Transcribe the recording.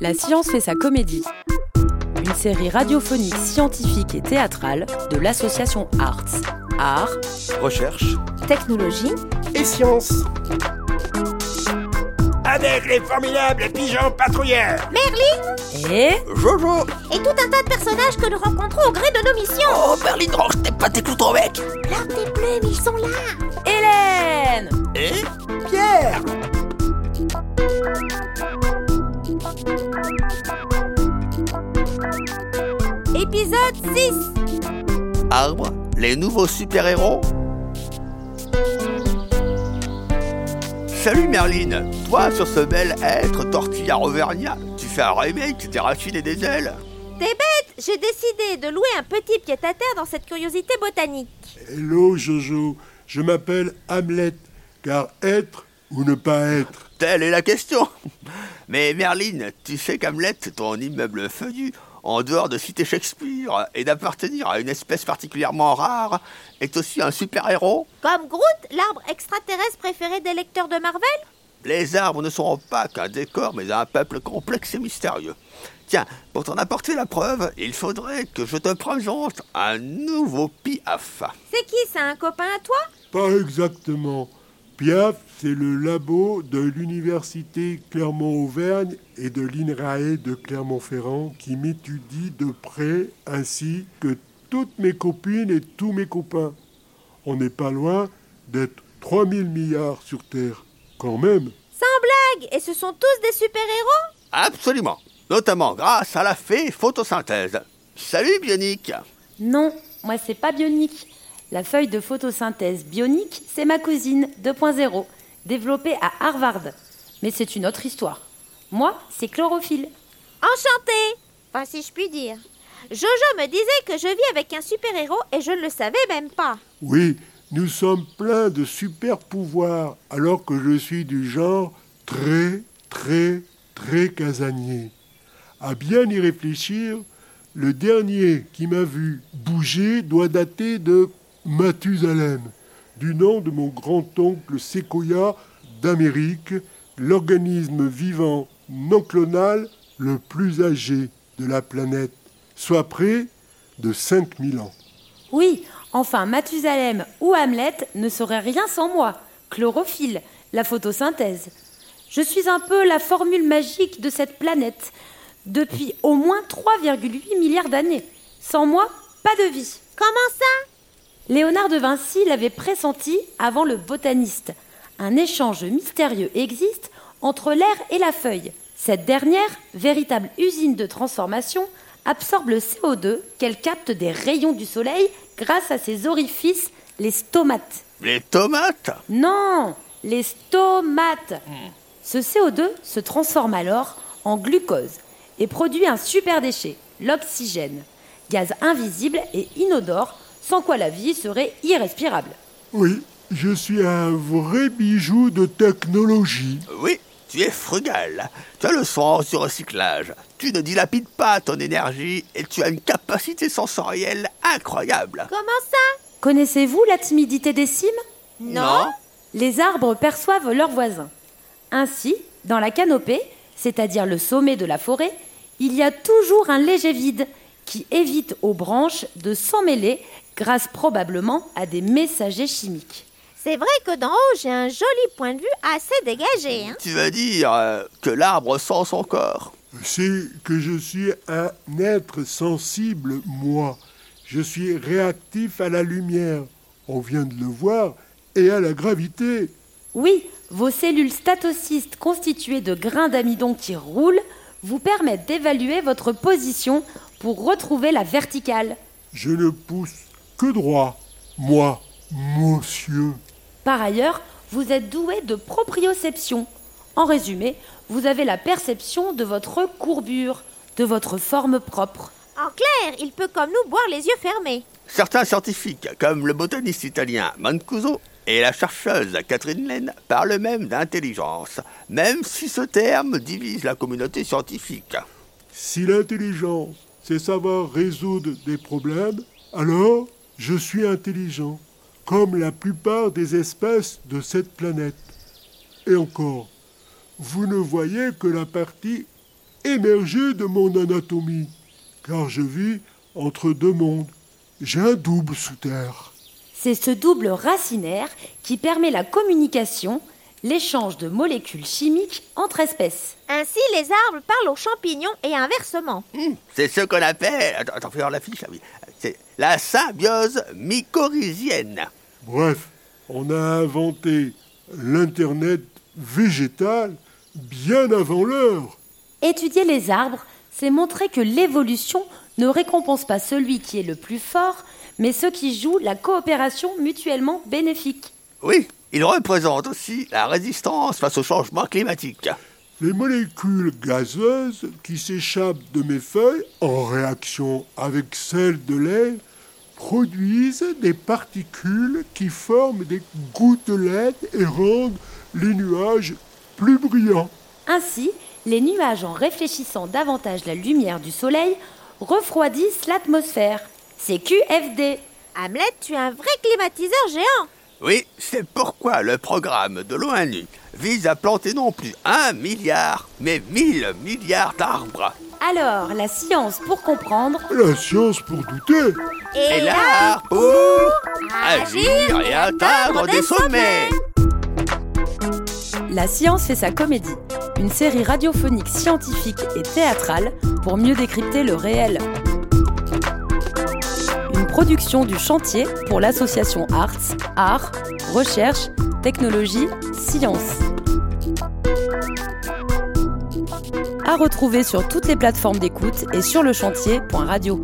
La science fait sa comédie. Une série radiophonique scientifique et théâtrale de l'association Arts. Art, Recherche technologie, et science. Avec les formidables pigeons patrouilleurs et Jojo et tout un tas de personnages que nous rencontrons au gré de nos missions. Oh, Berlin, range tes pas tes clous ton Leurs tes plumes, ils sont là. Hélène Épisode 6. Arbre, les nouveaux super-héros Salut Merlin, toi sur ce bel être tortillard auvergnat, tu fais un remake des racines et des ailes T'es bête, j'ai décidé de louer un petit pied-à-terre dans cette curiosité botanique. Hello Jojo, je m'appelle Hamlet, car être ou ne pas être? Telle est la question Mais Merlin, tu sais qu'Hamlet, ton immeuble feuillu, en dehors de citer Shakespeare et d'appartenir à une espèce particulièrement rare, est aussi un super-héros Comme Groot, l'arbre extraterrestre préféré des lecteurs de Marvel? Les arbres ne seront pas qu'un décor, mais un peuple complexe et mystérieux. Tiens, pour t'en apporter la preuve, il faudrait que je te présente un nouveau Piaf. C'est qui ça, un copain à toi? Pas exactement. Piaf, c'est le labo de l'université Clermont-Auvergne et de l'INRAE de Clermont-Ferrand qui m'étudie de près ainsi que toutes mes copines et tous mes copains. On n'est pas loin d'être 3000 milliards sur Terre. Quand même. Sans blague Et ce sont tous des super-héros? Absolument, notamment grâce à la fée photosynthèse. Salut Bionic Non, moi c'est pas bionique. La feuille de photosynthèse bionique, c'est ma cousine 2.0, développée à Harvard. Mais c'est une autre histoire. Moi, c'est chlorophylle. Enchantée Enfin, si je puis dire. Jojo me disait que je vis avec un super-héros et je ne le savais même pas. Oui, nous sommes pleins de super pouvoirs alors que je suis du genre très, très, très casanier. À bien y réfléchir, le dernier qui m'a vu bouger doit dater de Mathusalem, du nom de mon grand-oncle Sequoia d'Amérique, l'organisme vivant non clonal le plus âgé de la planète, soit près de 5000 ans. Oui, enfin, Mathusalem ou Hamlet ne seraient rien sans moi. Chlorophylle, la photosynthèse. Je suis un peu la formule magique de cette planète depuis au moins 3,8 milliards d'années. Sans moi, pas de vie. Comment ça? Léonard de Vinci l'avait pressenti avant le botaniste. Un échange mystérieux existe entre l'air et la feuille. Cette dernière, véritable usine de transformation, absorbe le CO2 qu'elle capte des rayons du soleil grâce à ses orifices, les stomates. Les tomates? Non, les stomates. Ce CO2 se transforme alors en glucose et produit un super déchet, l'oxygène, gaz invisible et inodore, sans quoi la vie serait irrespirable. Oui, je suis un vrai bijou de technologie. Oui, tu es frugal. Tu as le sens du recyclage. Tu ne dilapides pas ton énergie et tu as une capacité sensorielle incroyable. Comment ça? Connaissez-vous la timidité des cimes? Non. Les arbres perçoivent leurs voisins. Ainsi, dans la canopée, c'est-à-dire le sommet de la forêt, il y a toujours un léger vide qui évite aux branches de s'emmêler grâce probablement à des messagers chimiques. C'est vrai que d'en haut, j'ai un joli point de vue assez dégagé. Hein Tu veux dire euh, que l'arbre sent son corps C'est que je suis un être sensible, moi. Je suis réactif à la lumière, on vient de le voir, et à la gravité. Oui, vos cellules statocystes constituées de grains d'amidon qui roulent vous permettent d'évaluer votre position pour retrouver la verticale. Je ne pousse que droit, moi, monsieur. Par ailleurs, vous êtes doué de proprioception. En résumé, vous avez la perception de votre courbure, de votre forme propre. En clair, il peut comme nous boire les yeux fermés. Certains scientifiques, comme le botaniste italien Mancuso et la chercheuse Catherine Laine, parlent même d'intelligence, même si ce terme divise la communauté scientifique. Si l'intelligence, c'est savoir résoudre des problèmes, alors je suis intelligent, comme la plupart des espèces de cette planète. Et encore, vous ne voyez que la partie émerger de mon anatomie, car je vis entre deux mondes. J'ai un double sous terre. C'est ce double racinaire qui permet la communication, l'échange de molécules chimiques entre espèces. Ainsi, les arbres parlent aux champignons et inversement. Hmm, c'est ce qu'on appelle. Attends, attends, fais voir la fiche, oui. C'est la symbiose mycorhizienne. Bref, on a inventé l'Internet végétal bien avant l'heure. Étudier les arbres, c'est montrer que l'évolution ne récompense pas celui qui est le plus fort, mais ceux qui jouent la coopération mutuellement bénéfique. Oui, il représente aussi la résistance face au changement climatique. Les molécules gazeuses qui s'échappent de mes feuilles en réaction avec celles de l'air produisent des particules qui forment des gouttelettes et rendent les nuages plus brillants. Ainsi, les nuages, en réfléchissant davantage la lumière du soleil, refroidissent l'atmosphère. C'est QFD. Hamlet, tu es un vrai climatiseur géant. Oui, c'est pourquoi le programme de l'ONU vise à planter non plus un milliard, mais mille milliards d'arbres. Alors, la science pour comprendre, La science pour douter. Et l'art pour agir et atteindre des sommets. La science fait sa comédie, une série radiophonique scientifique et théâtrale pour mieux décrypter le réel production du chantier pour l'association Arts, Arts, Recherche, Technologie, Sciences. À retrouver sur toutes les plateformes d'écoute et sur le chantier.radio.